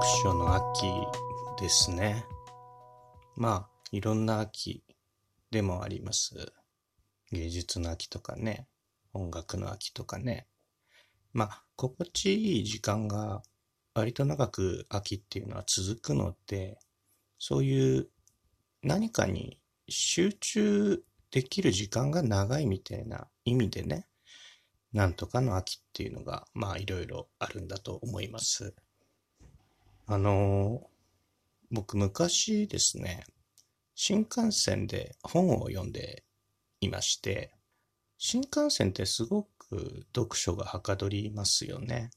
読書の秋ですね。まあ、いろんな秋でもあります。芸術の秋とかね、音楽の秋とかね。まあ、心地いい時間が割と長く秋っていうのは続くので、そういう何かに集中できる時間が長いみたいな意味でね、なんとかの秋っていうのが、まあいろいろあるんだと思います。あのー僕昔ですね、新幹線で本を読んでいまして、新幹線ってすごく読書がはかどりますよね。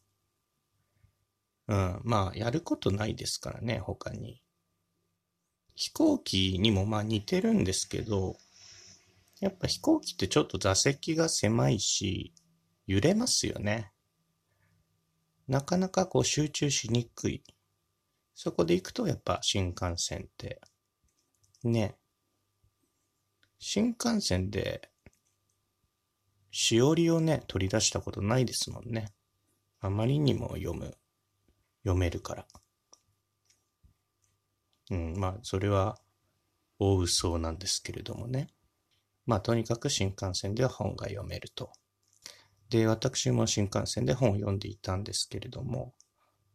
うん、まあやることないですからね、他に。飛行機にもまあ似てるんですけど、やっぱ飛行機ってちょっと座席が狭いし、揺れますよね。なかなかこう集中しにくい。そこで行くとやっぱ新幹線って、ね。新幹線で、しおりをね、取り出したことないですもんね。あまりにも読む、読めるから。うん、まあ、それは、大嘘なんですけれどもね。まあ、とにかく新幹線では本が読めると。で、私も新幹線で本を読んでいたんですけれども、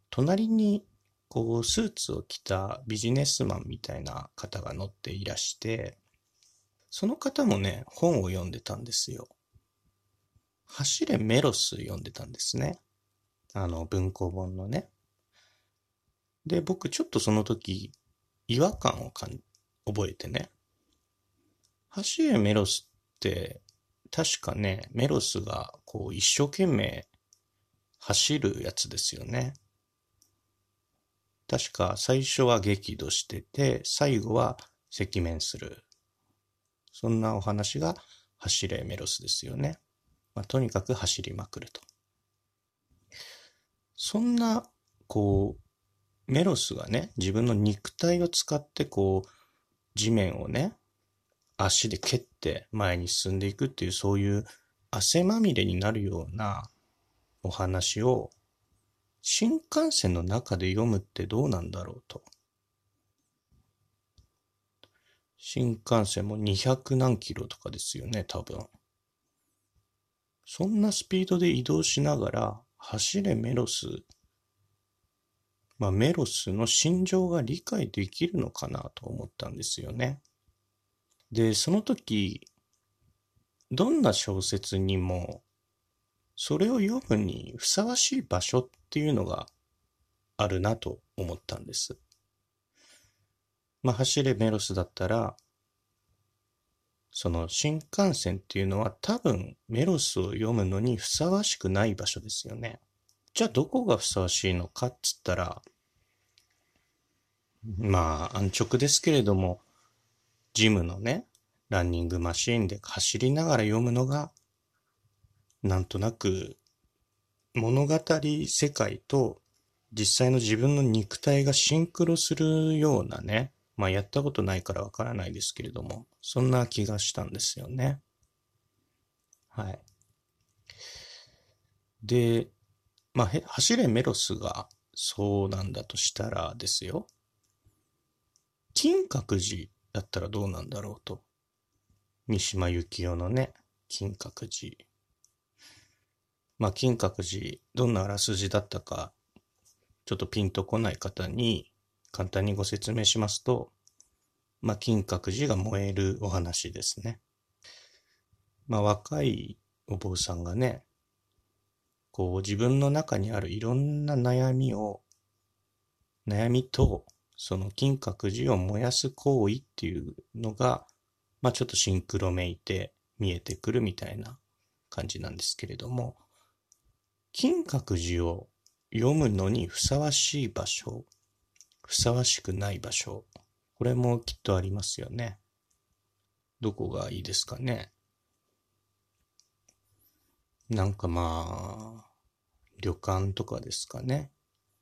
隣に、こう、スーツを着たビジネスマンみたいな方が乗っていらして、その方もね、本を読んでたんですよ。走れメロス読んでたんですね。あの、文庫本のね。で、僕ちょっとその時、違和感をかん覚えてね。走れメロスって、確かね、メロスがこう一生懸命走るやつですよね。確か最初は激怒してて、最後は赤面する。そんなお話が走れメロスですよね。まあ、とにかく走りまくると。そんな、こう、メロスがね、自分の肉体を使ってこう、地面をね、足で蹴って前に進んでいくっていう、そういう汗まみれになるようなお話を、新幹線の中で読むってどうなんだろうと。新幹線も200何キロとかですよね、多分。そんなスピードで移動しながら、走れメロス。まあ、メロスの心情が理解できるのかなと思ったんですよね。で、その時、どんな小説にも、それを読むにふさわしい場所っていうのがあるなと思ったんです。まあ、走れメロスだったら、その新幹線っていうのは多分メロスを読むのにふさわしくない場所ですよね。じゃあどこがふさわしいのかっつったら、まあ安直ですけれども、ジムのね、ランニングマシーンで走りながら読むのが、なんとなく物語世界と実際の自分の肉体がシンクロするようなね、まあやったことないからわからないですけれども、そんな気がしたんですよね。はい。で、まあ、へ走れメロスがそうなんだとしたらですよ。金閣寺だったらどうなんだろうと。三島由紀夫のね、金閣寺。まあ、金閣寺、どんなあらすじだったか、ちょっとピンとこない方に簡単にご説明しますと、まあ、金閣寺が燃えるお話ですね。まあ、若いお坊さんがね、こう自分の中にあるいろんな悩みを、悩みと、その金閣寺を燃やす行為っていうのが、まあちょっとシンクロめいて見えてくるみたいな感じなんですけれども、金閣寺を読むのにふさわしい場所、ふさわしくない場所、これもきっとありますよね。どこがいいですかね。なんかまあ、旅館とかですかね。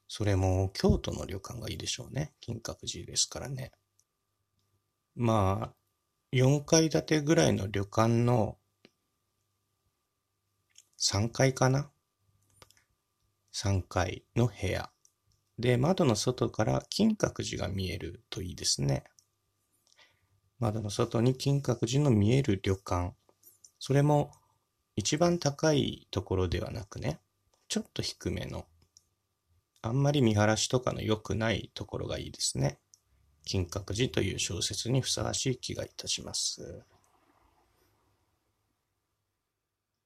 それも京都の旅館がいいでしょうね。金閣寺ですからね。まあ、4階建てぐらいの旅館の3階かな ?3 階の部屋で、窓の外から金閣寺が見えるといいですね。窓の外に金閣寺の見える旅館。それも一番高いところではなくね、ちょっと低めの、あんまり見晴らしとかの良くないところがいいですね。金閣寺という小説にふさわしい気がいたします。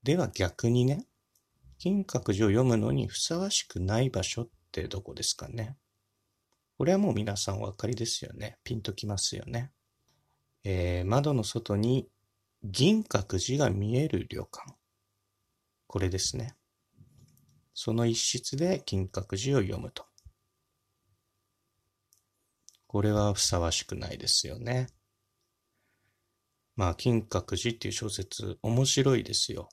では逆にね、金閣寺を読むのにふさわしくない場所ってどこですかね？これはもう皆さんお分かりですよね。ピンときますよね。えー、窓の外に銀閣寺が見える旅館。これですね。その一室で金閣寺を読むと。これはふさわしくないですよね。まあ、金閣寺っていう小説、面白いですよ。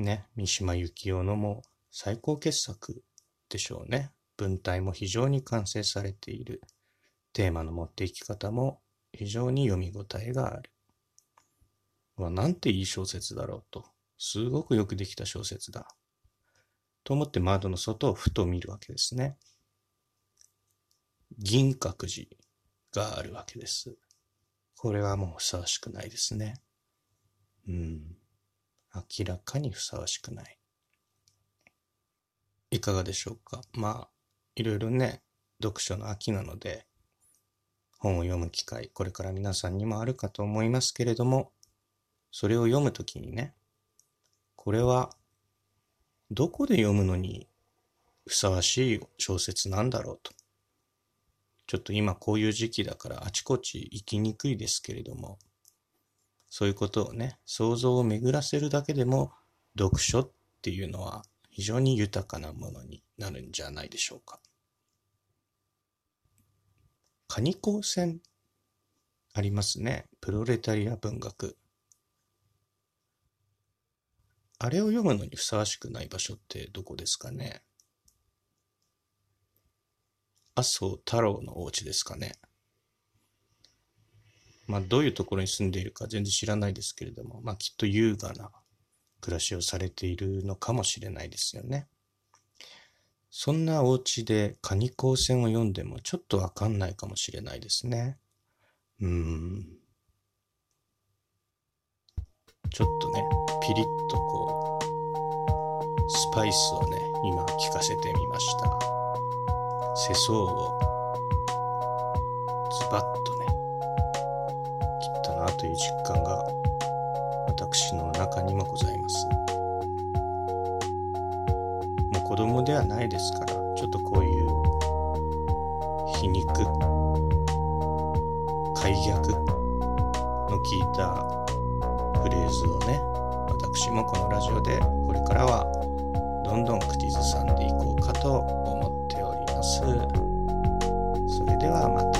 ね、三島由紀夫のも最高傑作でしょうね。文体も非常に完成されている。テーマの持っていき方も非常に読み応えがある。わ、なんていい小説だろうと。すごくよくできた小説だ。と思って窓の外をふと見るわけですね。銀閣寺があるわけです。これはもうふさわしくないですね。うん。明らかにふさわしくない。いかがでしょうか？まあ、いろいろね、読書の秋なので、本を読む機会、これから皆さんにもあるかと思いますけれども、それを読むときにね、これは、どこで読むのにふさわしい小説なんだろうと。ちょっと今こういう時期だからあちこち行きにくいですけれども、そういうことをね、想像を巡らせるだけでも、読書っていうのは非常に豊かなものになるんじゃないでしょうか。カニ高専ありますね。プロレタリア文学。あれを読むのにふさわしくない場所ってどこですかね麻生太郎のお家ですかね。まあ、どういうところに住んでいるか全然知らないですけれども、まあ、きっと優雅な暮らしをされているのかもしれないですよね。そんなお家でカニ光線を読んでもちょっとわかんないかもしれないですね。うん。ちょっとね、ピリッとこう、スパイスをね、今聞かせてみました。世相をズバッとという実感が私の中にもございます。もう子供ではないですからちょっとこういう皮肉解逆の聞いたフレーズをね私もこのラジオでこれからはどんどん口ずさんでいこうかと思っております。それではまた。